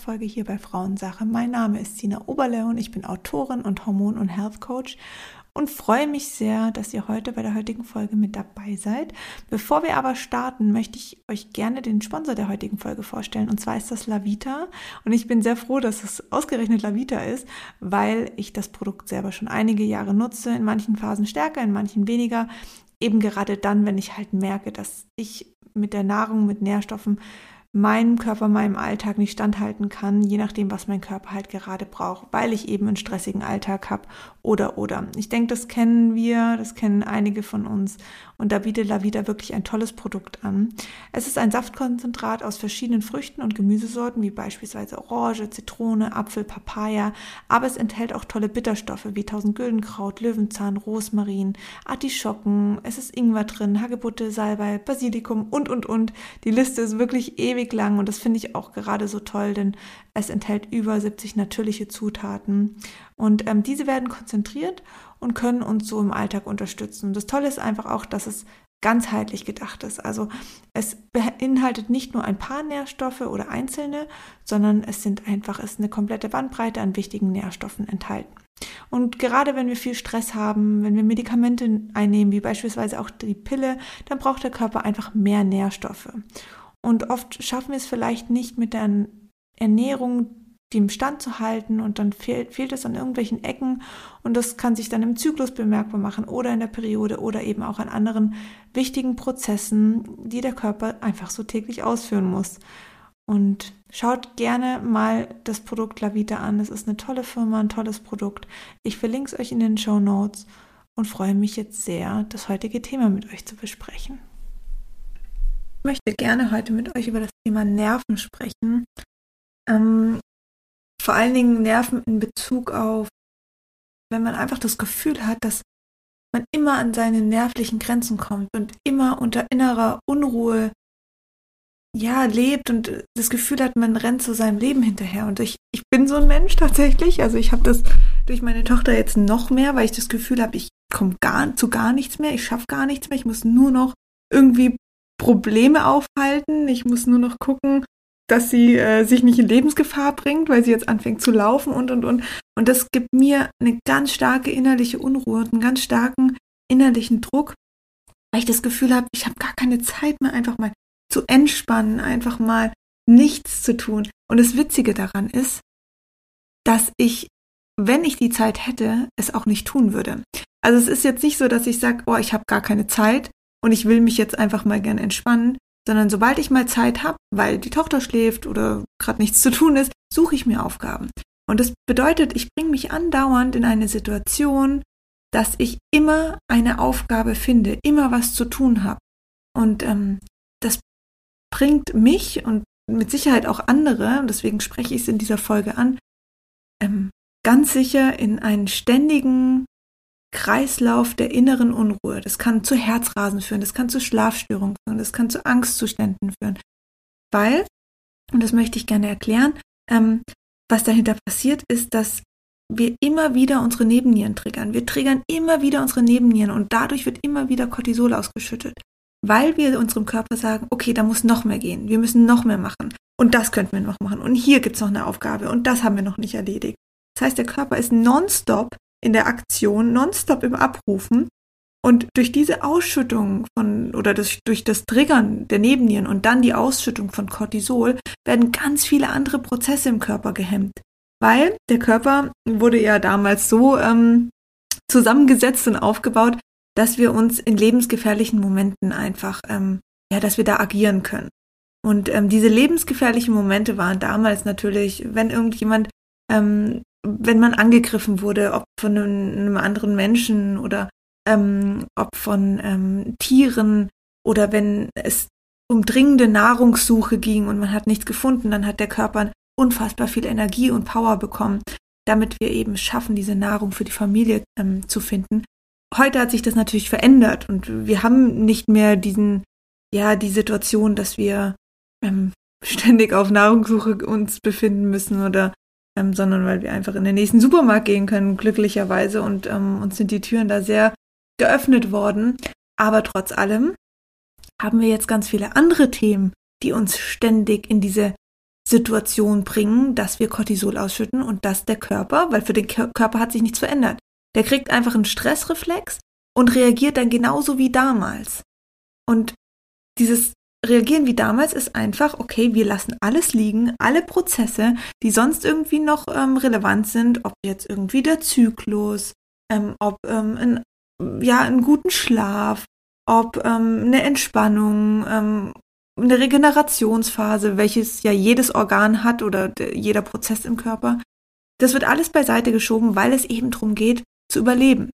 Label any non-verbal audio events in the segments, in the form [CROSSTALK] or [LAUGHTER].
Podcast-Folge hier bei Frauensache. Mein Name ist Sina Oberle und ich bin Autorin und Hormon- und Health Coach und freue mich sehr, dass ihr heute bei der heutigen Folge mit dabei seid. Bevor wir aber starten, möchte ich euch gerne den Sponsor der heutigen Folge vorstellen und zwar ist das Lavita und ich bin sehr froh, dass es ausgerechnet Lavita ist, weil ich das Produkt selber schon einige Jahre nutze, in manchen Phasen stärker, in manchen weniger. Eben gerade dann, wenn ich halt merke, dass ich mit der Nahrung, mit Nährstoffen meinem Körper, meinem Alltag nicht standhalten kann, je nachdem, was mein Körper halt gerade braucht, weil ich eben einen stressigen Alltag habe oder oder. Ich denke, das kennen wir, das kennen einige von uns und da bietet Lavida wirklich ein tolles Produkt an. Es ist ein Saftkonzentrat aus verschiedenen Früchten und Gemüsesorten, wie beispielsweise Orange, Zitrone, Apfel, Papaya, aber es enthält auch tolle Bitterstoffe wie Tausendgüldenkraut, Löwenzahn, Rosmarin, Artischocken, es ist Ingwer drin, Hagebutte, Salbei, Basilikum und und und. Die Liste ist wirklich ewig lang und das finde ich auch gerade so toll, denn es enthält über 70 natürliche Zutaten und ähm, diese werden konzentriert und können uns so im Alltag unterstützen. Und das Tolle ist einfach auch, dass es ganzheitlich gedacht ist. Also es beinhaltet nicht nur ein paar Nährstoffe oder einzelne, sondern es sind einfach, es ist eine komplette Bandbreite an wichtigen Nährstoffen enthalten. Und gerade wenn wir viel Stress haben, wenn wir Medikamente einnehmen, wie beispielsweise auch die Pille, dann braucht der Körper einfach mehr Nährstoffe. Und oft schaffen wir es vielleicht nicht mit der Ernährung dem Stand zu halten und dann fehlt, fehlt es an irgendwelchen Ecken und das kann sich dann im Zyklus bemerkbar machen oder in der Periode oder eben auch an anderen wichtigen Prozessen, die der Körper einfach so täglich ausführen muss. Und schaut gerne mal das Produkt Lavita an. Es ist eine tolle Firma, ein tolles Produkt. Ich verlinke es euch in den Show Notes und freue mich jetzt sehr, das heutige Thema mit euch zu besprechen. Ich möchte gerne heute mit euch über das Thema Nerven sprechen. Ähm, vor allen Dingen Nerven in Bezug auf, wenn man einfach das Gefühl hat, dass man immer an seine nervlichen Grenzen kommt und immer unter innerer Unruhe ja lebt und das Gefühl hat, man rennt zu seinem Leben hinterher. Und ich, ich bin so ein Mensch tatsächlich. Also ich habe das durch meine Tochter jetzt noch mehr, weil ich das Gefühl habe, ich komme gar zu gar nichts mehr, ich schaffe gar nichts mehr, ich muss nur noch irgendwie Probleme aufhalten, ich muss nur noch gucken, dass sie äh, sich nicht in Lebensgefahr bringt, weil sie jetzt anfängt zu laufen und und und. Und das gibt mir eine ganz starke innerliche Unruhe und einen ganz starken innerlichen Druck, weil ich das Gefühl habe, ich habe gar keine Zeit mehr, einfach mal zu entspannen, einfach mal nichts zu tun. Und das Witzige daran ist, dass ich, wenn ich die Zeit hätte, es auch nicht tun würde. Also es ist jetzt nicht so, dass ich sage, oh, ich habe gar keine Zeit und ich will mich jetzt einfach mal gern entspannen, sondern sobald ich mal Zeit habe, weil die Tochter schläft oder gerade nichts zu tun ist, suche ich mir Aufgaben. Und das bedeutet, ich bringe mich andauernd in eine Situation, dass ich immer eine Aufgabe finde, immer was zu tun habe. Und ähm, das bringt mich und mit Sicherheit auch andere, und deswegen spreche ich es in dieser Folge an, ähm, ganz sicher in einen ständigen Kreislauf der inneren Unruhe. Das kann zu Herzrasen führen, das kann zu Schlafstörungen führen, das kann zu Angstzuständen führen. Weil, und das möchte ich gerne erklären, ähm, was dahinter passiert, ist, dass wir immer wieder unsere Nebennieren triggern. Wir triggern immer wieder unsere Nebennieren und dadurch wird immer wieder Cortisol ausgeschüttet. Weil wir unserem Körper sagen, okay, da muss noch mehr gehen, wir müssen noch mehr machen. Und das könnten wir noch machen. Und hier gibt's noch eine Aufgabe und das haben wir noch nicht erledigt. Das heißt, der Körper ist nonstop in der Aktion, nonstop im Abrufen. Und durch diese Ausschüttung von oder das, durch das Triggern der Nebennieren und dann die Ausschüttung von Cortisol werden ganz viele andere Prozesse im Körper gehemmt. Weil der Körper wurde ja damals so ähm, zusammengesetzt und aufgebaut, dass wir uns in lebensgefährlichen Momenten einfach, ähm, ja, dass wir da agieren können. Und ähm, diese lebensgefährlichen Momente waren damals natürlich, wenn irgendjemand ähm, wenn man angegriffen wurde, ob von einem, anderen Menschen oder ähm, ob von ähm, Tieren oder wenn es um dringende Nahrungssuche ging und man hat nichts gefunden, dann hat der Körper unfassbar viel Energie und Power bekommen, damit wir eben schaffen, diese Nahrung für die Familie ähm, zu finden. Heute hat sich das natürlich verändert und wir haben nicht mehr diesen, ja, die Situation, dass wir ähm, ständig auf Nahrungssuche uns befinden müssen oder ähm, sondern weil wir einfach in den nächsten Supermarkt gehen können, glücklicherweise. Und ähm, uns sind die Türen da sehr geöffnet worden. Aber trotz allem haben wir jetzt ganz viele andere Themen, die uns ständig in diese Situation bringen, dass wir Cortisol ausschütten und dass der Körper, weil für den Körper hat sich nichts verändert, der kriegt einfach einen Stressreflex und reagiert dann genauso wie damals. Und dieses Reagieren wie damals ist einfach, okay, wir lassen alles liegen, alle Prozesse, die sonst irgendwie noch ähm, relevant sind, ob jetzt irgendwie der Zyklus, ähm, ob ähm, ein, ja, einen guten Schlaf, ob ähm, eine Entspannung, ähm, eine Regenerationsphase, welches ja jedes Organ hat oder jeder Prozess im Körper. Das wird alles beiseite geschoben, weil es eben darum geht, zu überleben.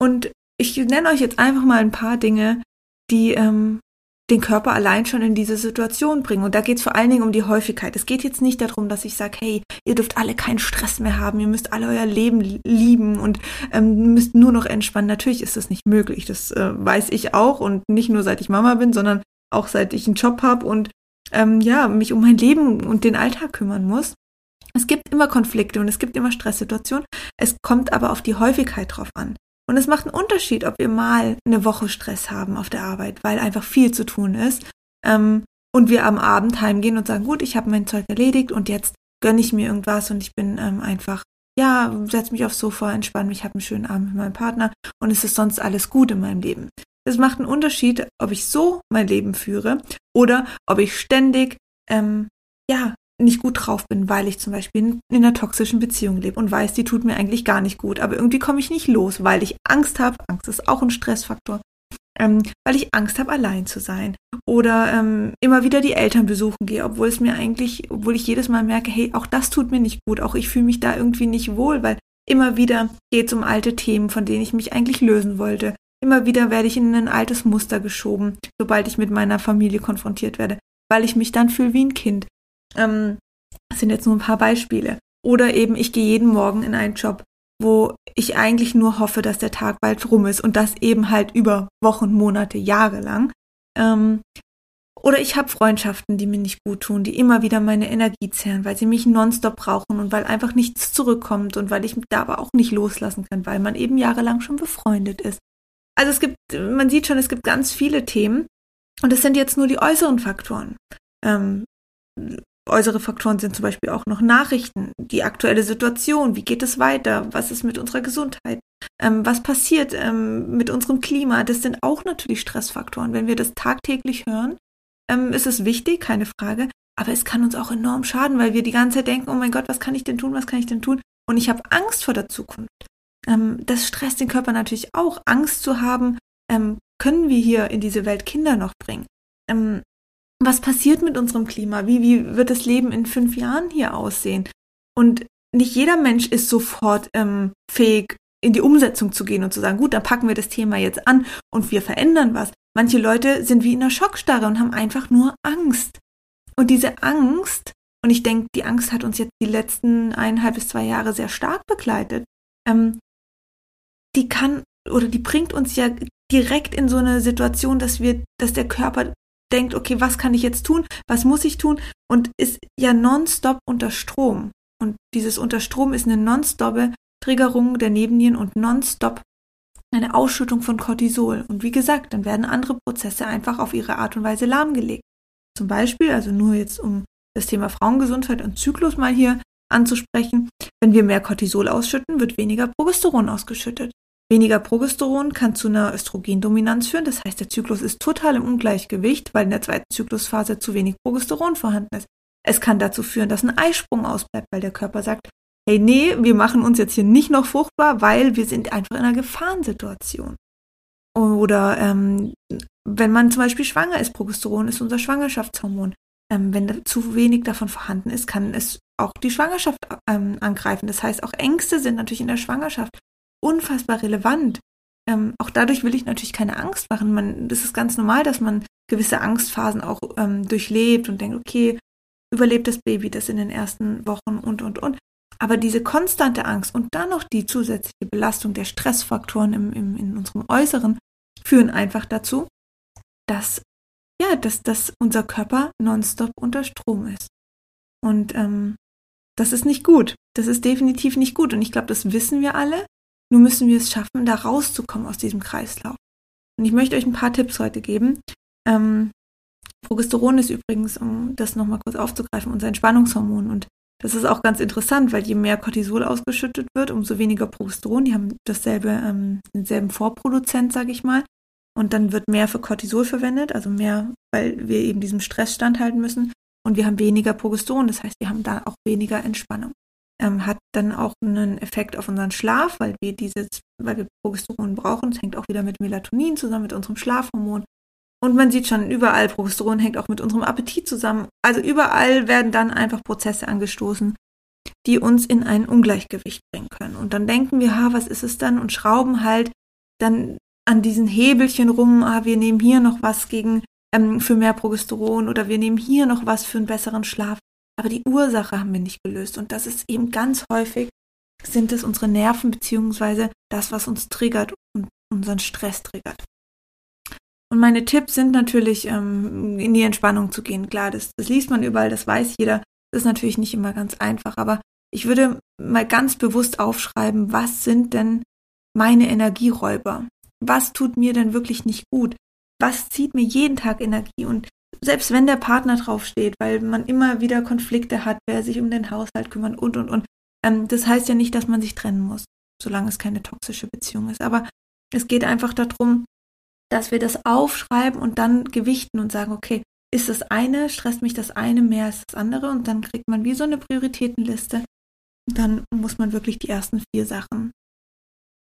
Und ich nenne euch jetzt einfach mal ein paar Dinge, die ähm, den Körper allein schon in diese Situation bringen. Und da geht es vor allen Dingen um die Häufigkeit. Es geht jetzt nicht darum, dass ich sage, hey, ihr dürft alle keinen Stress mehr haben, ihr müsst alle euer Leben lieben und ähm, müsst nur noch entspannen. Natürlich ist das nicht möglich. Das äh, weiß ich auch und nicht nur seit ich Mama bin, sondern auch seit ich einen Job habe und ähm, ja, mich um mein Leben und den Alltag kümmern muss. Es gibt immer Konflikte und es gibt immer Stresssituationen. Es kommt aber auf die Häufigkeit drauf an. Und es macht einen Unterschied, ob wir mal eine Woche Stress haben auf der Arbeit, weil einfach viel zu tun ist. Ähm, und wir am Abend heimgehen und sagen, gut, ich habe mein Zeug erledigt und jetzt gönne ich mir irgendwas und ich bin ähm, einfach, ja, setze mich aufs Sofa, entspanne mich, habe einen schönen Abend mit meinem Partner und es ist sonst alles gut in meinem Leben. Es macht einen Unterschied, ob ich so mein Leben führe oder ob ich ständig, ähm, ja, nicht gut drauf bin, weil ich zum Beispiel in, in einer toxischen Beziehung lebe und weiß, die tut mir eigentlich gar nicht gut, aber irgendwie komme ich nicht los, weil ich Angst habe. Angst ist auch ein Stressfaktor. Ähm, weil ich Angst habe, allein zu sein. Oder ähm, immer wieder die Eltern besuchen gehe, obwohl es mir eigentlich, obwohl ich jedes Mal merke, hey, auch das tut mir nicht gut, auch ich fühle mich da irgendwie nicht wohl, weil immer wieder geht es um alte Themen, von denen ich mich eigentlich lösen wollte. Immer wieder werde ich in ein altes Muster geschoben, sobald ich mit meiner Familie konfrontiert werde, weil ich mich dann fühle wie ein Kind. Ähm, das sind jetzt nur ein paar Beispiele. Oder eben, ich gehe jeden Morgen in einen Job, wo ich eigentlich nur hoffe, dass der Tag bald rum ist und das eben halt über Wochen, Monate, Jahre lang. Ähm, oder ich habe Freundschaften, die mir nicht gut tun, die immer wieder meine Energie zehren, weil sie mich nonstop brauchen und weil einfach nichts zurückkommt und weil ich mich da aber auch nicht loslassen kann, weil man eben jahrelang schon befreundet ist. Also es gibt, man sieht schon, es gibt ganz viele Themen und es sind jetzt nur die äußeren Faktoren. Ähm, Äußere Faktoren sind zum Beispiel auch noch Nachrichten, die aktuelle Situation, wie geht es weiter, was ist mit unserer Gesundheit, ähm, was passiert ähm, mit unserem Klima. Das sind auch natürlich Stressfaktoren. Wenn wir das tagtäglich hören, ähm, ist es wichtig, keine Frage, aber es kann uns auch enorm schaden, weil wir die ganze Zeit denken, oh mein Gott, was kann ich denn tun, was kann ich denn tun? Und ich habe Angst vor der Zukunft. Ähm, das stresst den Körper natürlich auch. Angst zu haben, ähm, können wir hier in diese Welt Kinder noch bringen? Was passiert mit unserem Klima? Wie, wie wird das Leben in fünf Jahren hier aussehen? Und nicht jeder Mensch ist sofort ähm, fähig, in die Umsetzung zu gehen und zu sagen, gut, dann packen wir das Thema jetzt an und wir verändern was. Manche Leute sind wie in einer Schockstarre und haben einfach nur Angst. Und diese Angst, und ich denke, die Angst hat uns jetzt die letzten eineinhalb bis zwei Jahre sehr stark begleitet, ähm, die kann oder die bringt uns ja direkt in so eine Situation, dass wir, dass der Körper denkt, okay, was kann ich jetzt tun? Was muss ich tun? Und ist ja nonstop unter Strom. Und dieses unter Strom ist eine nonstop Triggerung der Nebennieren und nonstop eine Ausschüttung von Cortisol. Und wie gesagt, dann werden andere Prozesse einfach auf ihre Art und Weise lahmgelegt. Zum Beispiel, also nur jetzt um das Thema Frauengesundheit und Zyklus mal hier anzusprechen, wenn wir mehr Cortisol ausschütten, wird weniger Progesteron ausgeschüttet. Weniger Progesteron kann zu einer Östrogendominanz führen. Das heißt, der Zyklus ist total im Ungleichgewicht, weil in der zweiten Zyklusphase zu wenig Progesteron vorhanden ist. Es kann dazu führen, dass ein Eisprung ausbleibt, weil der Körper sagt, hey, nee, wir machen uns jetzt hier nicht noch fruchtbar, weil wir sind einfach in einer Gefahrensituation. Oder ähm, wenn man zum Beispiel schwanger ist, Progesteron ist unser Schwangerschaftshormon. Ähm, wenn zu wenig davon vorhanden ist, kann es auch die Schwangerschaft ähm, angreifen. Das heißt, auch Ängste sind natürlich in der Schwangerschaft unfassbar relevant. Ähm, auch dadurch will ich natürlich keine Angst machen. Man, das ist ganz normal, dass man gewisse Angstphasen auch ähm, durchlebt und denkt, okay, überlebt das Baby das in den ersten Wochen und, und, und. Aber diese konstante Angst und dann noch die zusätzliche Belastung der Stressfaktoren im, im, in unserem Äußeren führen einfach dazu, dass, ja, dass, dass unser Körper nonstop unter Strom ist. Und ähm, das ist nicht gut. Das ist definitiv nicht gut. Und ich glaube, das wissen wir alle. Nur müssen wir es schaffen, da rauszukommen aus diesem Kreislauf. Und ich möchte euch ein paar Tipps heute geben, ähm, Progesteron ist übrigens, um das nochmal kurz aufzugreifen, unser Entspannungshormon. Und das ist auch ganz interessant, weil je mehr Cortisol ausgeschüttet wird, umso weniger Progesteron. Die haben dasselbe, ähm, denselben Vorproduzent, sage ich mal. Und dann wird mehr für Cortisol verwendet, also mehr, weil wir eben diesem Stress standhalten müssen. Und wir haben weniger Progesteron, das heißt, wir haben da auch weniger Entspannung. Ähm, hat dann auch einen Effekt auf unseren Schlaf, weil wir dieses, weil wir Progesteron brauchen. Das hängt auch wieder mit Melatonin zusammen, mit unserem Schlafhormon. Und man sieht schon überall, Progesteron hängt auch mit unserem Appetit zusammen. Also überall werden dann einfach Prozesse angestoßen, die uns in ein Ungleichgewicht bringen können. Und dann denken wir, ha, was ist es dann? Und schrauben halt dann an diesen Hebelchen rum, ah, wir nehmen hier noch was gegen ähm, für mehr Progesteron oder wir nehmen hier noch was für einen besseren Schlaf. Aber die Ursache haben wir nicht gelöst. Und das ist eben ganz häufig, sind es unsere Nerven beziehungsweise das, was uns triggert und unseren Stress triggert. Und meine Tipps sind natürlich, ähm, in die Entspannung zu gehen. Klar, das, das liest man überall, das weiß jeder. Das ist natürlich nicht immer ganz einfach, aber ich würde mal ganz bewusst aufschreiben, was sind denn meine Energieräuber? Was tut mir denn wirklich nicht gut? Was zieht mir jeden Tag Energie? Und selbst wenn der Partner draufsteht, weil man immer wieder Konflikte hat, wer sich um den Haushalt kümmert und und und, ähm, das heißt ja nicht, dass man sich trennen muss, solange es keine toxische Beziehung ist. Aber es geht einfach darum, dass wir das aufschreiben und dann gewichten und sagen, okay, ist das eine, stresst mich das eine mehr als das andere und dann kriegt man wie so eine Prioritätenliste. Dann muss man wirklich die ersten vier Sachen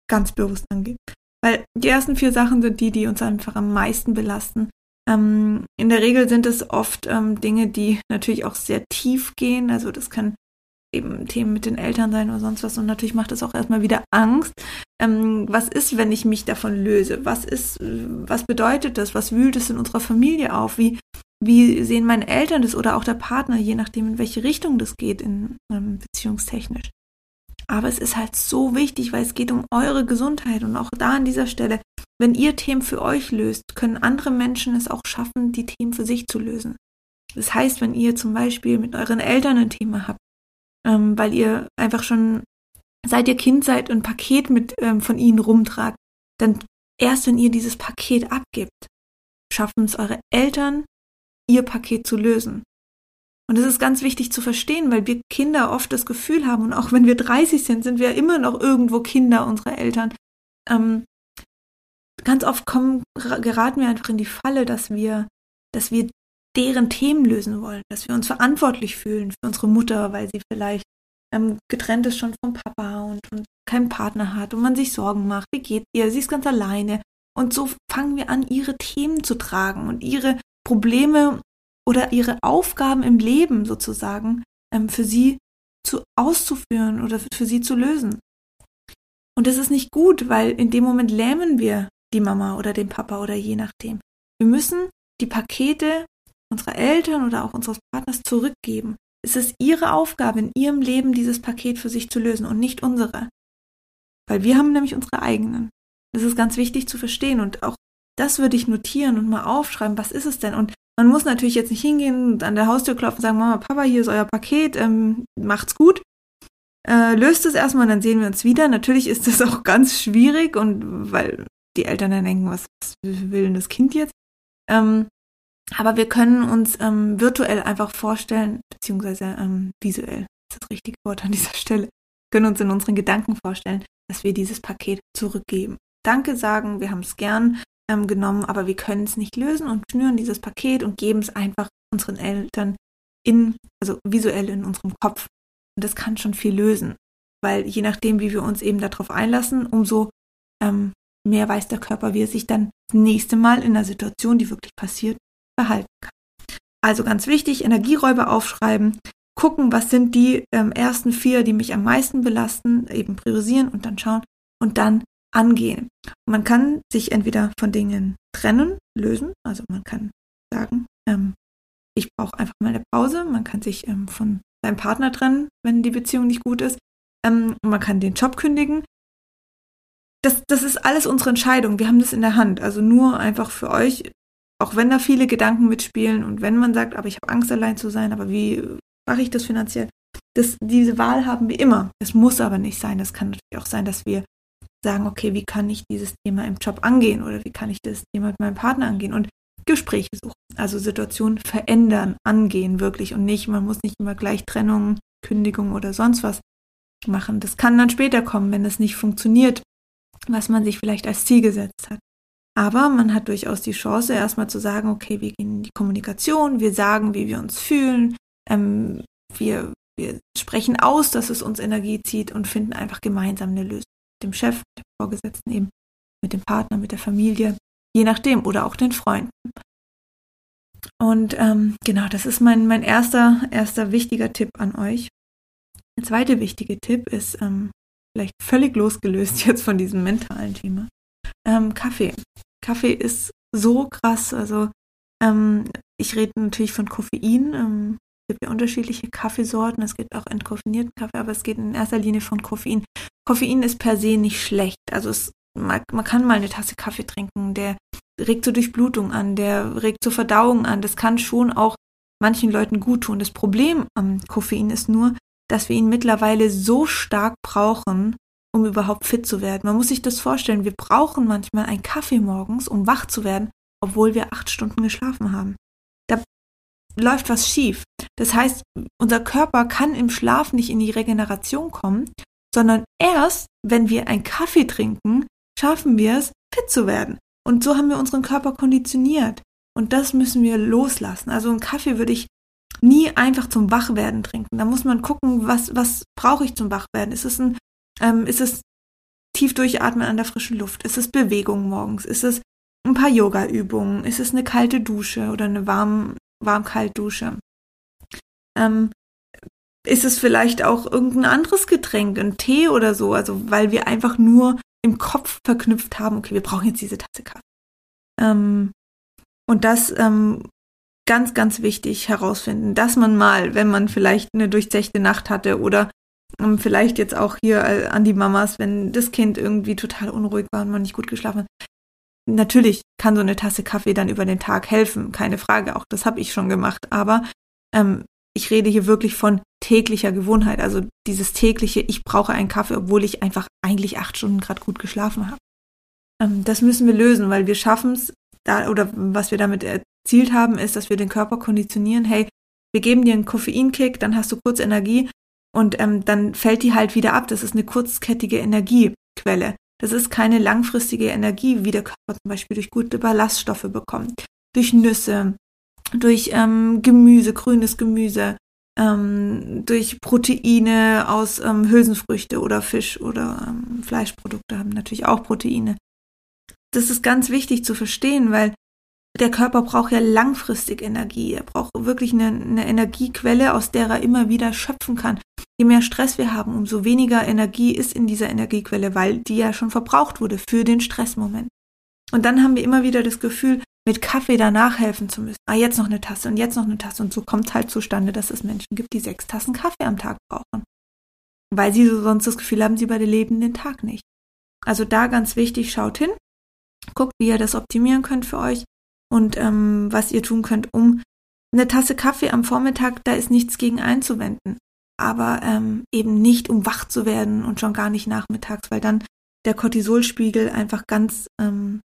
ganz bewusst angehen. Weil die ersten vier Sachen sind die, die uns einfach am meisten belasten. Ähm, in der Regel sind es oft ähm, Dinge, die natürlich auch sehr tief gehen. Also das kann eben Themen mit den Eltern sein oder sonst was. Und natürlich macht es auch erstmal wieder Angst. Ähm, was ist, wenn ich mich davon löse? Was ist, was bedeutet das? Was wühlt es in unserer Familie auf? Wie, wie sehen meine Eltern das oder auch der Partner, je nachdem, in welche Richtung das geht, in ähm, beziehungstechnisch. Aber es ist halt so wichtig, weil es geht um eure Gesundheit und auch da an dieser Stelle, wenn ihr Themen für euch löst, können andere Menschen es auch schaffen, die Themen für sich zu lösen. Das heißt, wenn ihr zum Beispiel mit euren Eltern ein Thema habt, ähm, weil ihr einfach schon seit ihr Kind seid ein Paket mit ähm, von ihnen rumtragt, dann erst wenn ihr dieses Paket abgibt, schaffen es eure Eltern, ihr Paket zu lösen. Und das ist ganz wichtig zu verstehen, weil wir Kinder oft das Gefühl haben, und auch wenn wir 30 sind, sind wir immer noch irgendwo Kinder unserer Eltern. Ähm, ganz oft kommen, geraten wir einfach in die Falle, dass wir, dass wir deren Themen lösen wollen, dass wir uns verantwortlich fühlen für unsere Mutter, weil sie vielleicht ähm, getrennt ist schon vom Papa und, und keinen Partner hat und man sich Sorgen macht, wie geht ihr, sie ist ganz alleine. Und so fangen wir an, ihre Themen zu tragen und ihre Probleme oder ihre Aufgaben im Leben sozusagen ähm, für sie zu auszuführen oder für sie zu lösen. Und das ist nicht gut, weil in dem Moment lähmen wir die Mama oder den Papa oder je nachdem. Wir müssen die Pakete unserer Eltern oder auch unseres Partners zurückgeben. Es ist ihre Aufgabe, in ihrem Leben dieses Paket für sich zu lösen und nicht unsere. Weil wir haben nämlich unsere eigenen. Das ist ganz wichtig zu verstehen und auch das würde ich notieren und mal aufschreiben, was ist es denn? Und man muss natürlich jetzt nicht hingehen und an der Haustür klopfen und sagen, Mama, Papa, hier ist euer Paket, ähm, macht's gut. Äh, löst es erstmal, dann sehen wir uns wieder. Natürlich ist das auch [LAUGHS] ganz schwierig und weil die Eltern dann denken, was, will denn das Kind jetzt? Ähm, aber wir können uns ähm, virtuell einfach vorstellen, beziehungsweise ähm, visuell, ist das richtige Wort an dieser Stelle, können uns in unseren Gedanken vorstellen, dass wir dieses Paket zurückgeben. Danke sagen, wir haben es gern ähm, genommen, aber wir können es nicht lösen und schnüren dieses Paket und geben es einfach unseren Eltern in, also visuell in unserem Kopf. Und das kann schon viel lösen, weil je nachdem, wie wir uns eben darauf einlassen, umso ähm, mehr weiß der Körper, wie er sich dann das nächste Mal in einer Situation, die wirklich passiert, verhalten kann. Also ganz wichtig, Energieräuber aufschreiben, gucken, was sind die ähm, ersten vier, die mich am meisten belasten, eben priorisieren und dann schauen und dann angehen. Und man kann sich entweder von Dingen trennen, lösen, also man kann sagen, ähm, ich brauche einfach mal eine Pause, man kann sich ähm, von seinem Partner trennen, wenn die Beziehung nicht gut ist, ähm, man kann den Job kündigen. Das, das ist alles unsere Entscheidung, wir haben das in der Hand, also nur einfach für euch auch wenn da viele Gedanken mitspielen und wenn man sagt, aber ich habe Angst, allein zu sein, aber wie mache ich das finanziell? Das, diese Wahl haben wir immer. Es muss aber nicht sein. Es kann natürlich auch sein, dass wir sagen, okay, wie kann ich dieses Thema im Job angehen oder wie kann ich das Thema mit meinem Partner angehen? Und Gespräche suchen. Also Situationen verändern, angehen wirklich und nicht, man muss nicht immer gleich Trennung, Kündigung oder sonst was machen. Das kann dann später kommen, wenn es nicht funktioniert, was man sich vielleicht als Ziel gesetzt hat. Aber man hat durchaus die Chance, erstmal zu sagen, okay, wir gehen in die Kommunikation, wir sagen, wie wir uns fühlen, ähm, wir, wir sprechen aus, dass es uns Energie zieht und finden einfach gemeinsam eine Lösung. Mit dem Chef, mit dem Vorgesetzten eben, mit dem Partner, mit der Familie, je nachdem, oder auch den Freunden. Und ähm, genau, das ist mein, mein erster, erster wichtiger Tipp an euch. Der zweite wichtige Tipp ist ähm, vielleicht völlig losgelöst [LAUGHS] jetzt von diesem mentalen Thema. Ähm, Kaffee. Kaffee ist so krass. Also ähm, ich rede natürlich von Koffein. Ähm, es gibt ja unterschiedliche Kaffeesorten. Es gibt auch entkoffinierten Kaffee, aber es geht in erster Linie von Koffein. Koffein ist per se nicht schlecht. Also es, man, man kann mal eine Tasse Kaffee trinken, der regt zur Durchblutung an, der regt zur Verdauung an. Das kann schon auch manchen Leuten gut tun. Das Problem am Koffein ist nur, dass wir ihn mittlerweile so stark brauchen, um überhaupt fit zu werden. Man muss sich das vorstellen, wir brauchen manchmal einen Kaffee morgens, um wach zu werden, obwohl wir acht Stunden geschlafen haben. Da läuft was schief. Das heißt, unser Körper kann im Schlaf nicht in die Regeneration kommen, sondern erst, wenn wir einen Kaffee trinken, schaffen wir es, fit zu werden. Und so haben wir unseren Körper konditioniert. Und das müssen wir loslassen. Also einen Kaffee würde ich nie einfach zum Wachwerden trinken. Da muss man gucken, was, was brauche ich zum Wachwerden? Ist es ein, ähm, ist es tief durchatmen an der frischen Luft? Ist es Bewegung morgens? Ist es ein paar Yoga-Übungen? Ist es eine kalte Dusche oder eine warm, warm-kalt Dusche? Ähm, ist es vielleicht auch irgendein anderes Getränk, ein Tee oder so? Also, weil wir einfach nur im Kopf verknüpft haben, okay, wir brauchen jetzt diese Tasse Kaffee. Ähm, und das ähm, ganz, ganz wichtig herausfinden, dass man mal, wenn man vielleicht eine durchzechte Nacht hatte oder ähm, vielleicht jetzt auch hier äh, an die Mamas, wenn das Kind irgendwie total unruhig war und man nicht gut geschlafen hat. Natürlich kann so eine Tasse Kaffee dann über den Tag helfen, keine Frage, auch das habe ich schon gemacht, aber ähm, ich rede hier wirklich von täglicher Gewohnheit, also dieses tägliche, ich brauche einen Kaffee, obwohl ich einfach eigentlich acht Stunden gerade gut geschlafen habe. Ähm, das müssen wir lösen, weil wir schaffen es, da, oder was wir damit erzielt haben, ist, dass wir den Körper konditionieren, hey, wir geben dir einen Koffeinkick, dann hast du kurz Energie und ähm, dann fällt die halt wieder ab. Das ist eine kurzkettige Energiequelle. Das ist keine langfristige Energie, wie der Körper zum Beispiel durch gute Ballaststoffe bekommt, durch Nüsse, durch ähm, Gemüse, grünes Gemüse, ähm, durch Proteine aus ähm, Hülsenfrüchte oder Fisch oder ähm, Fleischprodukte haben natürlich auch Proteine. Das ist ganz wichtig zu verstehen, weil der Körper braucht ja langfristig Energie. Er braucht wirklich eine, eine Energiequelle, aus der er immer wieder schöpfen kann. Je mehr Stress wir haben, umso weniger Energie ist in dieser Energiequelle, weil die ja schon verbraucht wurde für den Stressmoment. Und dann haben wir immer wieder das Gefühl, mit Kaffee danach helfen zu müssen. Ah, jetzt noch eine Tasse und jetzt noch eine Tasse. Und so kommt halt zustande, dass es Menschen gibt, die sechs Tassen Kaffee am Tag brauchen. Weil sie sonst das Gefühl haben, sie bei der Leben den Tag nicht. Also da ganz wichtig, schaut hin, guckt, wie ihr das optimieren könnt für euch und ähm, was ihr tun könnt, um eine Tasse Kaffee am Vormittag, da ist nichts gegen einzuwenden. Aber ähm, eben nicht, um wach zu werden und schon gar nicht nachmittags, weil dann der Cortisolspiegel einfach ganz ähm,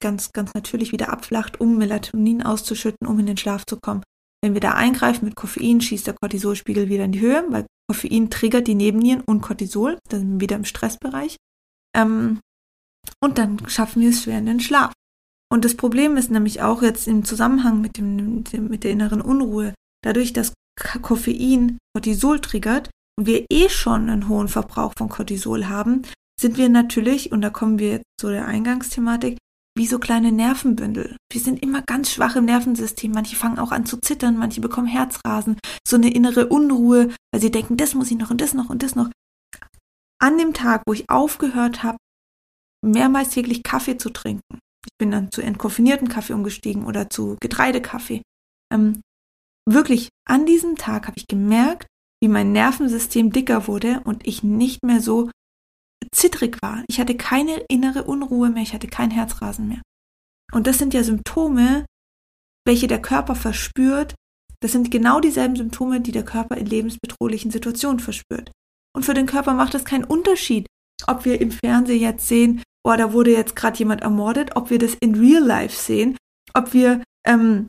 ganz, ganz natürlich wieder abflacht, um Melatonin auszuschütten, um in den Schlaf zu kommen. Wenn wir da eingreifen mit Koffein, schießt der Cortisolspiegel wieder in die Höhe, weil Koffein triggert die Nebennieren und Cortisol, dann wieder im Stressbereich. Ähm, und dann schaffen wir es schwer in den Schlaf. Und das Problem ist nämlich auch jetzt im Zusammenhang mit, dem, mit der inneren Unruhe, dadurch, dass Koffein Cortisol triggert und wir eh schon einen hohen Verbrauch von Cortisol haben, sind wir natürlich, und da kommen wir jetzt zu der Eingangsthematik, wie so kleine Nervenbündel. Wir sind immer ganz schwach im Nervensystem. Manche fangen auch an zu zittern, manche bekommen Herzrasen, so eine innere Unruhe, weil sie denken, das muss ich noch und das noch und das noch. An dem Tag, wo ich aufgehört habe, mehrmals täglich Kaffee zu trinken, ich bin dann zu entkoffinierten Kaffee umgestiegen oder zu Getreidekaffee, ähm, wirklich an diesem Tag habe ich gemerkt, wie mein Nervensystem dicker wurde und ich nicht mehr so zittrig war. Ich hatte keine innere Unruhe mehr, ich hatte kein Herzrasen mehr. Und das sind ja Symptome, welche der Körper verspürt. Das sind genau dieselben Symptome, die der Körper in lebensbedrohlichen Situationen verspürt. Und für den Körper macht es keinen Unterschied, ob wir im Fernsehen jetzt sehen, oh, da wurde jetzt gerade jemand ermordet, ob wir das in real life sehen, ob wir ähm,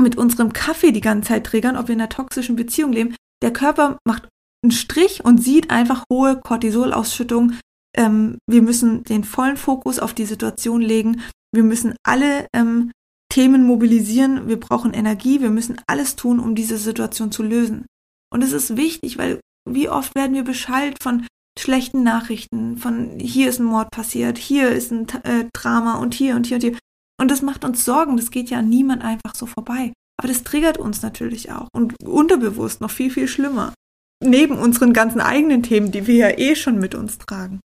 mit unserem Kaffee die ganze Zeit triggern, ob wir in einer toxischen Beziehung leben. Der Körper macht einen Strich und sieht einfach hohe Cortisolausschüttung. Ähm, wir müssen den vollen Fokus auf die Situation legen. Wir müssen alle ähm, Themen mobilisieren. Wir brauchen Energie. Wir müssen alles tun, um diese Situation zu lösen. Und es ist wichtig, weil wie oft werden wir beschallt von schlechten Nachrichten, von hier ist ein Mord passiert, hier ist ein äh, Drama und hier und hier und hier. Und das macht uns Sorgen, das geht ja an niemand einfach so vorbei. Aber das triggert uns natürlich auch und unterbewusst noch viel, viel schlimmer. Neben unseren ganzen eigenen Themen, die wir ja eh schon mit uns tragen.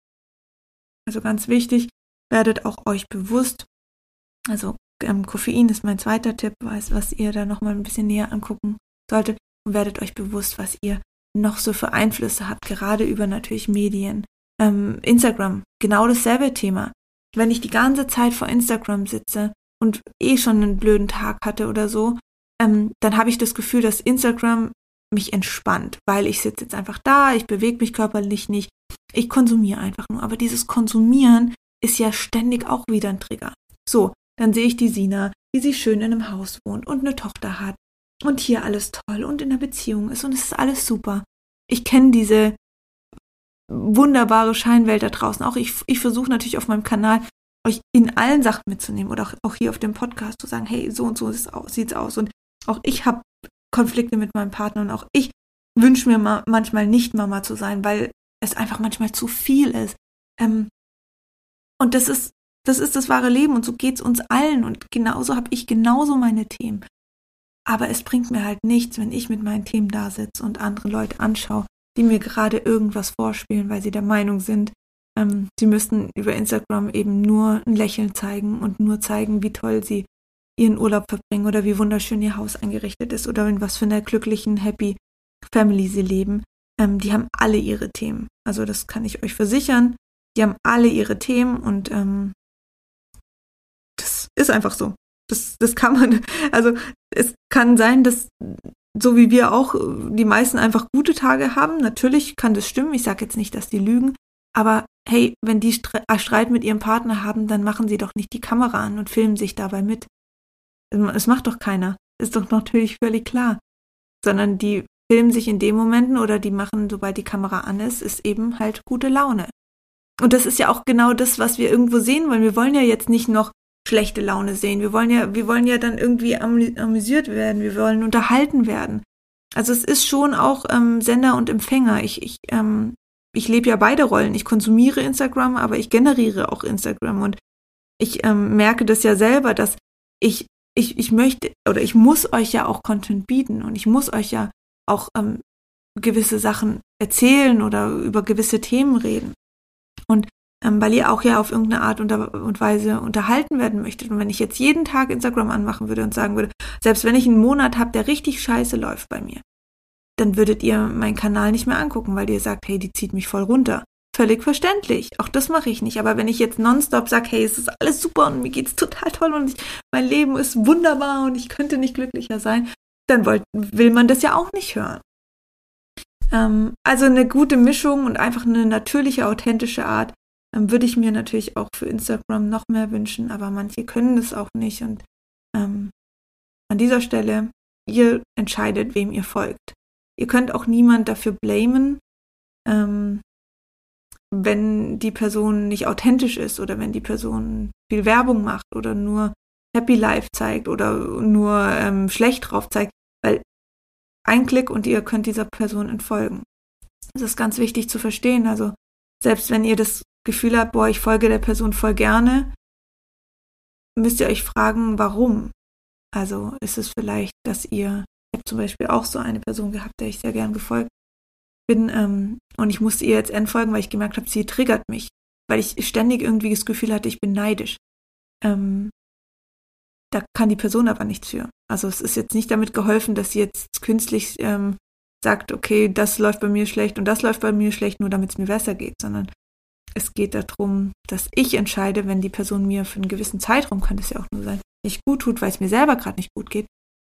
Also ganz wichtig, werdet auch euch bewusst, also ähm, Koffein ist mein zweiter Tipp, was, was ihr da nochmal ein bisschen näher angucken solltet und werdet euch bewusst, was ihr noch so für Einflüsse habt, gerade über natürlich Medien. Ähm, Instagram, genau dasselbe Thema. Wenn ich die ganze Zeit vor Instagram sitze und eh schon einen blöden Tag hatte oder so, ähm, dann habe ich das Gefühl, dass Instagram mich entspannt, weil ich sitze jetzt einfach da, ich bewege mich körperlich nicht, ich konsumiere einfach nur. Aber dieses Konsumieren ist ja ständig auch wieder ein Trigger. So, dann sehe ich die Sina, wie sie schön in einem Haus wohnt und eine Tochter hat und hier alles toll und in einer Beziehung ist und es ist alles super. Ich kenne diese wunderbare Scheinwelt da draußen. Auch ich, ich versuche natürlich auf meinem Kanal euch in allen Sachen mitzunehmen oder auch, auch hier auf dem Podcast zu sagen, hey, so und so sieht es aus. Und auch ich habe Konflikte mit meinem Partner und auch ich wünsche mir ma manchmal nicht Mama zu sein, weil es einfach manchmal zu viel ist. Ähm, und das ist, das ist das wahre Leben und so geht es uns allen und genauso habe ich genauso meine Themen. Aber es bringt mir halt nichts, wenn ich mit meinen Themen da sitze und andere Leute anschaue, die mir gerade irgendwas vorspielen, weil sie der Meinung sind, ähm, sie müssten über Instagram eben nur ein Lächeln zeigen und nur zeigen, wie toll sie ihren Urlaub verbringen oder wie wunderschön ihr Haus eingerichtet ist oder in was für einer glücklichen, happy Family sie leben. Ähm, die haben alle ihre Themen. Also das kann ich euch versichern. Die haben alle ihre Themen und ähm, das ist einfach so. Das, das kann man, also es kann sein, dass so wie wir auch die meisten einfach gute Tage haben. Natürlich kann das stimmen. Ich sage jetzt nicht, dass die lügen. Aber hey, wenn die äh, Streit mit ihrem Partner haben, dann machen sie doch nicht die Kamera an und filmen sich dabei mit. Es macht doch keiner. Ist doch natürlich völlig klar. Sondern die filmen sich in den Momenten oder die machen, sobald die Kamera an ist, ist eben halt gute Laune. Und das ist ja auch genau das, was wir irgendwo sehen wollen. Wir wollen ja jetzt nicht noch schlechte Laune sehen. Wir wollen ja, wir wollen ja dann irgendwie amüsiert werden. Wir wollen unterhalten werden. Also es ist schon auch ähm, Sender und Empfänger. Ich, ich, ähm, ich lebe ja beide Rollen. Ich konsumiere Instagram, aber ich generiere auch Instagram. Und ich ähm, merke das ja selber, dass ich, ich, ich möchte oder ich muss euch ja auch Content bieten und ich muss euch ja auch ähm, gewisse Sachen erzählen oder über gewisse Themen reden. Und ähm, weil ihr auch ja auf irgendeine Art und Weise unterhalten werden möchtet. Und wenn ich jetzt jeden Tag Instagram anmachen würde und sagen würde, selbst wenn ich einen Monat habe, der richtig scheiße läuft bei mir, dann würdet ihr meinen Kanal nicht mehr angucken, weil ihr sagt, hey, die zieht mich voll runter. Völlig verständlich. Auch das mache ich nicht. Aber wenn ich jetzt nonstop sage, hey, es ist alles super und mir geht's total toll und ich, mein Leben ist wunderbar und ich könnte nicht glücklicher sein, dann wollt, will man das ja auch nicht hören. Ähm, also eine gute Mischung und einfach eine natürliche, authentische Art ähm, würde ich mir natürlich auch für Instagram noch mehr wünschen, aber manche können das auch nicht. Und ähm, an dieser Stelle, ihr entscheidet, wem ihr folgt. Ihr könnt auch niemand dafür blamen, ähm, wenn die Person nicht authentisch ist oder wenn die Person viel Werbung macht oder nur Happy Life zeigt oder nur ähm, schlecht drauf zeigt, weil ein Klick und ihr könnt dieser Person entfolgen. Das ist ganz wichtig zu verstehen. Also selbst wenn ihr das Gefühl habt, boah, ich folge der Person voll gerne, müsst ihr euch fragen, warum. Also ist es vielleicht, dass ihr, ich habe zum Beispiel auch so eine Person gehabt, der ich sehr gern gefolgt bin, ähm, und ich musste ihr jetzt entfolgen, weil ich gemerkt habe, sie triggert mich, weil ich ständig irgendwie das Gefühl hatte, ich bin neidisch. Ähm, da kann die Person aber nichts für. Also es ist jetzt nicht damit geholfen, dass sie jetzt künstlich ähm, sagt, okay, das läuft bei mir schlecht und das läuft bei mir schlecht, nur damit es mir besser geht, sondern es geht darum, dass ich entscheide, wenn die Person mir für einen gewissen Zeitraum, kann das ja auch nur sein, nicht gut tut, weil es mir selber gerade nicht gut geht,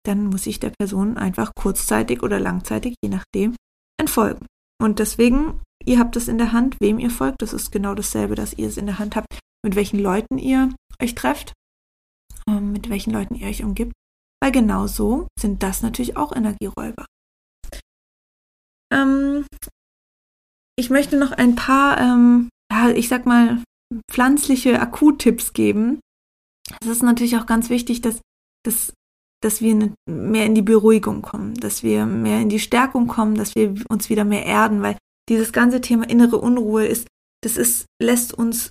dann muss ich der Person einfach kurzzeitig oder langzeitig, je nachdem, entfolgen. Und deswegen, ihr habt es in der Hand, wem ihr folgt. Das ist genau dasselbe, dass ihr es in der Hand habt, mit welchen Leuten ihr euch trefft, ähm, mit welchen Leuten ihr euch umgibt. weil genau so sind das natürlich auch Energieräuber. Ähm, ich möchte noch ein paar, ähm, ja, ich sag mal, pflanzliche Akuttipps geben. Es ist natürlich auch ganz wichtig, dass, dass, dass wir mehr in die Beruhigung kommen, dass wir mehr in die Stärkung kommen, dass wir uns wieder mehr erden, weil dieses ganze Thema innere Unruhe ist, das ist, lässt uns,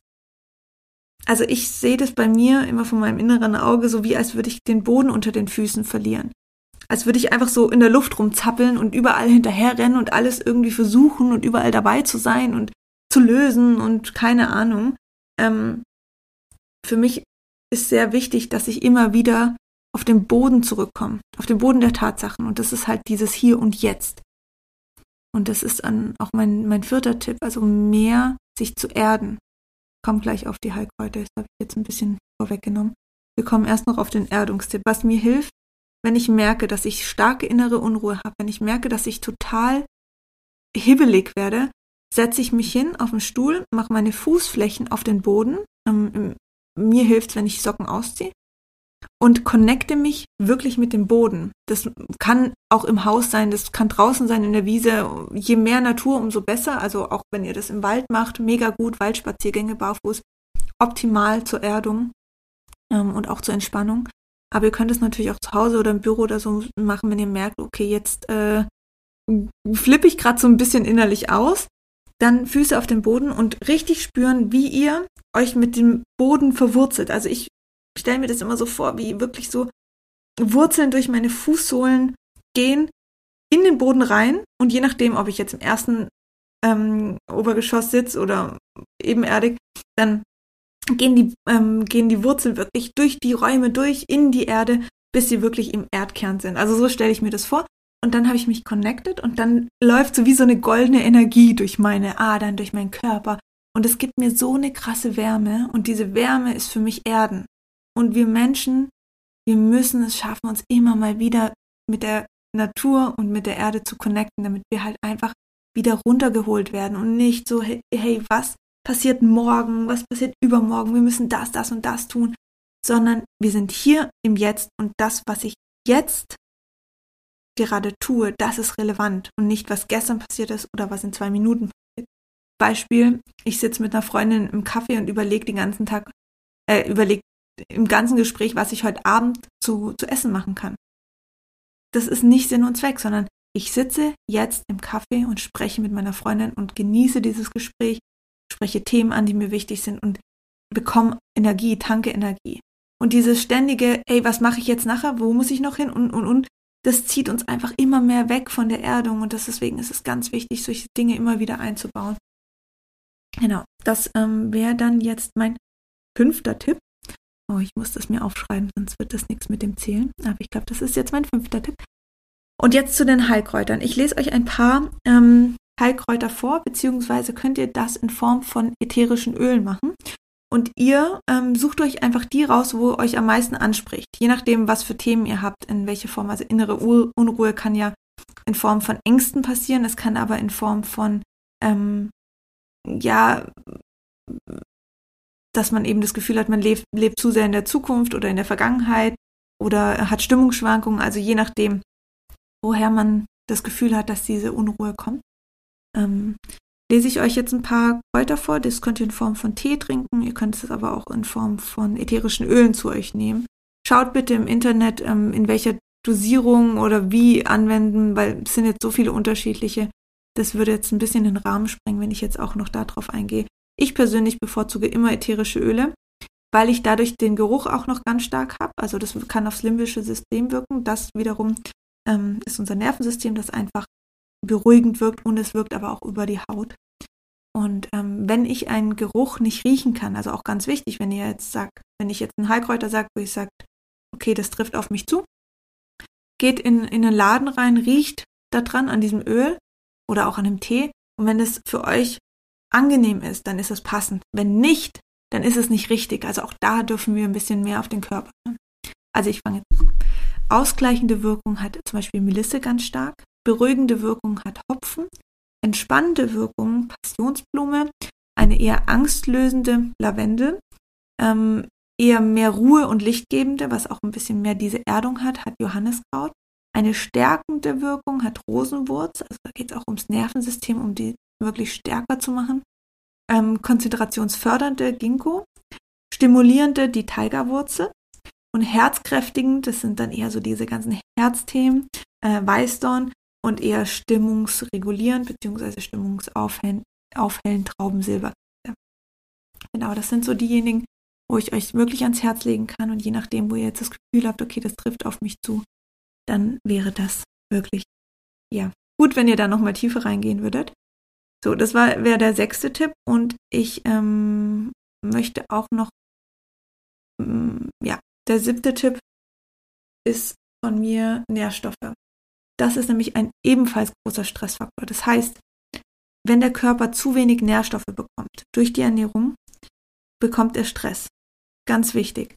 also ich sehe das bei mir immer von meinem inneren Auge so wie, als würde ich den Boden unter den Füßen verlieren. Als würde ich einfach so in der Luft rumzappeln und überall hinterherrennen und alles irgendwie versuchen und überall dabei zu sein und zu lösen und keine Ahnung. Ähm, für mich ist sehr wichtig, dass ich immer wieder auf den Boden zurückkomme, auf den Boden der Tatsachen. Und das ist halt dieses Hier und Jetzt. Und das ist dann auch mein, mein vierter Tipp, also mehr sich zu erden. Komm gleich auf die Heilkräuter, das habe ich jetzt ein bisschen vorweggenommen. Wir kommen erst noch auf den Erdungstipp. Was mir hilft, wenn ich merke, dass ich starke innere Unruhe habe, wenn ich merke, dass ich total hibbelig werde, setze ich mich hin auf den Stuhl, mache meine Fußflächen auf den Boden. Ähm, mir hilft es, wenn ich Socken ausziehe und connecte mich wirklich mit dem Boden. Das kann auch im Haus sein, das kann draußen sein in der Wiese. Je mehr Natur, umso besser. Also auch wenn ihr das im Wald macht, mega gut, Waldspaziergänge barfuß, optimal zur Erdung ähm, und auch zur Entspannung. Aber ihr könnt es natürlich auch zu Hause oder im Büro oder so machen, wenn ihr merkt, okay, jetzt äh, flippe ich gerade so ein bisschen innerlich aus. Dann Füße auf den Boden und richtig spüren, wie ihr euch mit dem Boden verwurzelt. Also ich stelle mir das immer so vor, wie wirklich so Wurzeln durch meine Fußsohlen gehen in den Boden rein und je nachdem, ob ich jetzt im ersten ähm, Obergeschoss sitze oder ebenerdig, dann gehen die, ähm, gehen die Wurzeln wirklich durch die Räume durch in die Erde, bis sie wirklich im Erdkern sind. Also so stelle ich mir das vor. Und dann habe ich mich connected und dann läuft so wie so eine goldene Energie durch meine Adern, durch meinen Körper. Und es gibt mir so eine krasse Wärme und diese Wärme ist für mich Erden. Und wir Menschen, wir müssen es schaffen, uns immer mal wieder mit der Natur und mit der Erde zu connecten, damit wir halt einfach wieder runtergeholt werden und nicht so, hey, hey, was passiert morgen, was passiert übermorgen, wir müssen das, das und das tun, sondern wir sind hier im Jetzt und das, was ich jetzt gerade tue, das ist relevant und nicht, was gestern passiert ist oder was in zwei Minuten passiert. Beispiel, ich sitze mit einer Freundin im Kaffee und überlege den ganzen Tag, äh, überlege im ganzen Gespräch, was ich heute Abend zu, zu essen machen kann. Das ist nicht Sinn und Zweck, sondern ich sitze jetzt im Kaffee und spreche mit meiner Freundin und genieße dieses Gespräch, spreche Themen an, die mir wichtig sind und bekomme Energie, tanke Energie. Und dieses ständige, ey, was mache ich jetzt nachher, wo muss ich noch hin und, und, und, das zieht uns einfach immer mehr weg von der Erdung und deswegen ist es ganz wichtig, solche Dinge immer wieder einzubauen. Genau, das ähm, wäre dann jetzt mein fünfter Tipp. Oh, ich muss das mir aufschreiben, sonst wird das nichts mit dem Zählen. Aber ich glaube, das ist jetzt mein fünfter Tipp. Und jetzt zu den Heilkräutern. Ich lese euch ein paar ähm, Heilkräuter vor, beziehungsweise könnt ihr das in Form von ätherischen Ölen machen. Und ihr ähm, sucht euch einfach die raus, wo euch am meisten anspricht. Je nachdem, was für Themen ihr habt, in welche Form. Also innere Unruhe kann ja in Form von Ängsten passieren, es kann aber in Form von ähm, ja dass man eben das Gefühl hat, man lebt, lebt zu sehr in der Zukunft oder in der Vergangenheit oder hat Stimmungsschwankungen, also je nachdem, woher man das Gefühl hat, dass diese Unruhe kommt. Ähm, lese ich euch jetzt ein paar Kräuter vor. Das könnt ihr in Form von Tee trinken. Ihr könnt es aber auch in Form von ätherischen Ölen zu euch nehmen. Schaut bitte im Internet, ähm, in welcher Dosierung oder wie anwenden, weil es sind jetzt so viele unterschiedliche. Das würde jetzt ein bisschen den Rahmen sprengen, wenn ich jetzt auch noch darauf eingehe. Ich persönlich bevorzuge immer ätherische Öle, weil ich dadurch den Geruch auch noch ganz stark habe. Also das kann aufs limbische System wirken. Das wiederum ähm, ist unser Nervensystem, das einfach beruhigend wirkt und es wirkt aber auch über die Haut. Und ähm, wenn ich einen Geruch nicht riechen kann, also auch ganz wichtig, wenn ihr jetzt sagt, wenn ich jetzt einen Heilkräuter sage, wo ich sage, okay, das trifft auf mich zu, geht in, in einen Laden rein, riecht da dran an diesem Öl oder auch an dem Tee. Und wenn es für euch angenehm ist, dann ist es passend. Wenn nicht, dann ist es nicht richtig. Also auch da dürfen wir ein bisschen mehr auf den Körper. Also ich fange jetzt an. Ausgleichende Wirkung hat zum Beispiel Melisse ganz stark. Beruhigende Wirkung hat Hopfen. Entspannende Wirkung Passionsblume. Eine eher angstlösende Lavendel. Ähm, eher mehr Ruhe und Lichtgebende, was auch ein bisschen mehr diese Erdung hat, hat Johanniskraut. Eine stärkende Wirkung hat Rosenwurz, also da geht es auch ums Nervensystem, um die wirklich stärker zu machen. Ähm, konzentrationsfördernde Ginkgo, stimulierende die Tigerwurzel und herzkräftigend, das sind dann eher so diese ganzen Herzthemen, äh, Weißdorn und eher stimmungsregulierend bzw. stimmungsaufhellend Traubensilber. Genau, das sind so diejenigen, wo ich euch wirklich ans Herz legen kann und je nachdem, wo ihr jetzt das Gefühl habt, okay, das trifft auf mich zu, dann wäre das wirklich, ja, gut, wenn ihr da nochmal tiefer reingehen würdet. So, das wäre der sechste Tipp und ich ähm, möchte auch noch, ähm, ja, der siebte Tipp ist von mir Nährstoffe. Das ist nämlich ein ebenfalls großer Stressfaktor. Das heißt, wenn der Körper zu wenig Nährstoffe bekommt durch die Ernährung, bekommt er Stress. Ganz wichtig.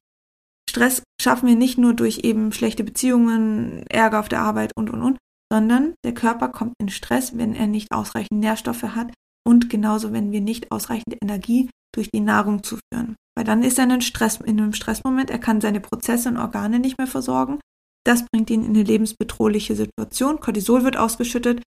Stress schaffen wir nicht nur durch eben schlechte Beziehungen, Ärger auf der Arbeit und, und, und, sondern der Körper kommt in Stress, wenn er nicht ausreichend Nährstoffe hat und genauso, wenn wir nicht ausreichend Energie durch die Nahrung zuführen. Weil dann ist er in, Stress, in einem Stressmoment, er kann seine Prozesse und Organe nicht mehr versorgen. Das bringt ihn in eine lebensbedrohliche Situation. Cortisol wird ausgeschüttet,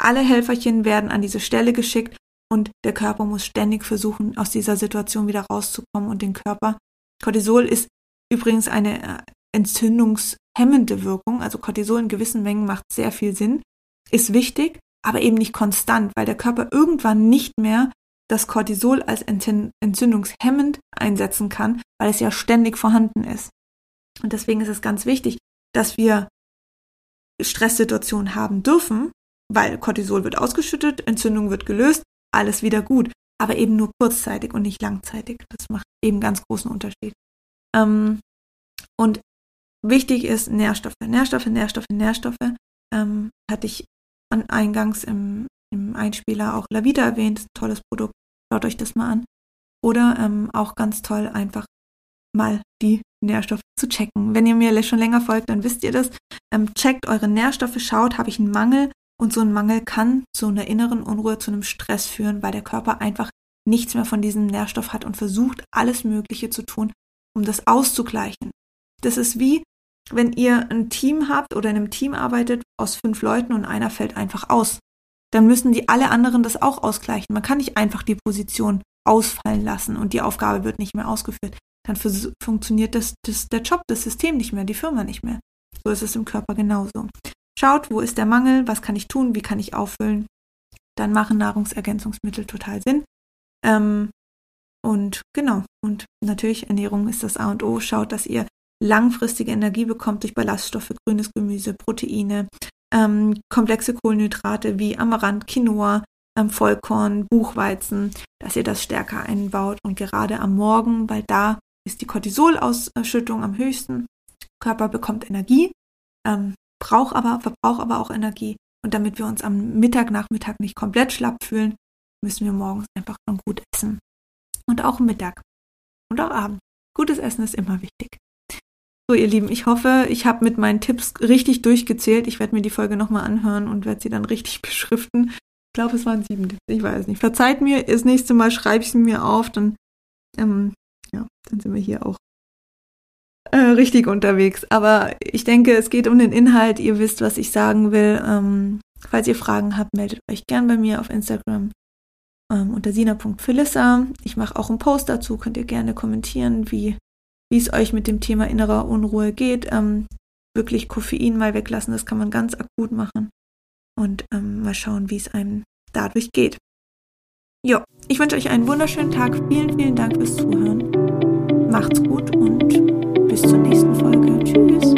alle Helferchen werden an diese Stelle geschickt und der Körper muss ständig versuchen, aus dieser Situation wieder rauszukommen und den Körper. Cortisol ist übrigens eine äh, entzündungshemmende Wirkung, also Cortisol in gewissen Mengen macht sehr viel Sinn, ist wichtig, aber eben nicht konstant, weil der Körper irgendwann nicht mehr das Cortisol als entzündungshemmend einsetzen kann, weil es ja ständig vorhanden ist. Und deswegen ist es ganz wichtig, dass wir Stresssituationen haben dürfen, weil Cortisol wird ausgeschüttet, Entzündung wird gelöst, alles wieder gut, aber eben nur kurzzeitig und nicht langzeitig. Das macht eben ganz großen Unterschied. Ähm, und wichtig ist Nährstoffe, Nährstoffe, Nährstoffe, Nährstoffe. Ähm, hatte ich an eingangs im im Einspieler auch Lavita erwähnt, tolles Produkt, schaut euch das mal an. Oder ähm, auch ganz toll, einfach mal die Nährstoffe zu checken. Wenn ihr mir schon länger folgt, dann wisst ihr das. Ähm, checkt eure Nährstoffe, schaut, habe ich einen Mangel? Und so ein Mangel kann zu einer inneren Unruhe, zu einem Stress führen, weil der Körper einfach nichts mehr von diesem Nährstoff hat und versucht, alles Mögliche zu tun, um das auszugleichen. Das ist wie, wenn ihr ein Team habt oder in einem Team arbeitet aus fünf Leuten und einer fällt einfach aus dann müssen die alle anderen das auch ausgleichen. Man kann nicht einfach die Position ausfallen lassen und die Aufgabe wird nicht mehr ausgeführt. Dann funktioniert das, das, der Job, das System nicht mehr, die Firma nicht mehr. So ist es im Körper genauso. Schaut, wo ist der Mangel, was kann ich tun, wie kann ich auffüllen. Dann machen Nahrungsergänzungsmittel total Sinn. Ähm, und genau, und natürlich Ernährung ist das A und O. Schaut, dass ihr langfristige Energie bekommt durch Ballaststoffe, grünes Gemüse, Proteine, ähm, komplexe Kohlenhydrate wie Amaranth, Quinoa, ähm, Vollkorn, Buchweizen, dass ihr das stärker einbaut und gerade am Morgen, weil da ist die Cortisolausschüttung am höchsten. Körper bekommt Energie, ähm, braucht aber, verbraucht aber auch Energie. Und damit wir uns am Mittag, Nachmittag nicht komplett schlapp fühlen, müssen wir morgens einfach schon gut essen. Und auch Mittag. Und auch Abend. Gutes Essen ist immer wichtig. So, ihr Lieben, ich hoffe, ich habe mit meinen Tipps richtig durchgezählt. Ich werde mir die Folge nochmal anhören und werde sie dann richtig [LAUGHS] beschriften. Ich glaube, es waren sieben Tipps, ich weiß nicht. Verzeiht mir, das nächste Mal schreibe ich sie mir auf, dann, ähm, ja, dann sind wir hier auch äh, richtig unterwegs. Aber ich denke, es geht um den Inhalt. Ihr wisst, was ich sagen will. Ähm, falls ihr Fragen habt, meldet euch gern bei mir auf Instagram ähm, unter sina.philissa. Ich mache auch einen Post dazu, könnt ihr gerne kommentieren, wie wie es euch mit dem Thema innerer Unruhe geht. Ähm, wirklich Koffein mal weglassen, das kann man ganz akut machen. Und ähm, mal schauen, wie es einem dadurch geht. Ja, ich wünsche euch einen wunderschönen Tag. Vielen, vielen Dank fürs Zuhören. Macht's gut und bis zur nächsten Folge. Tschüss.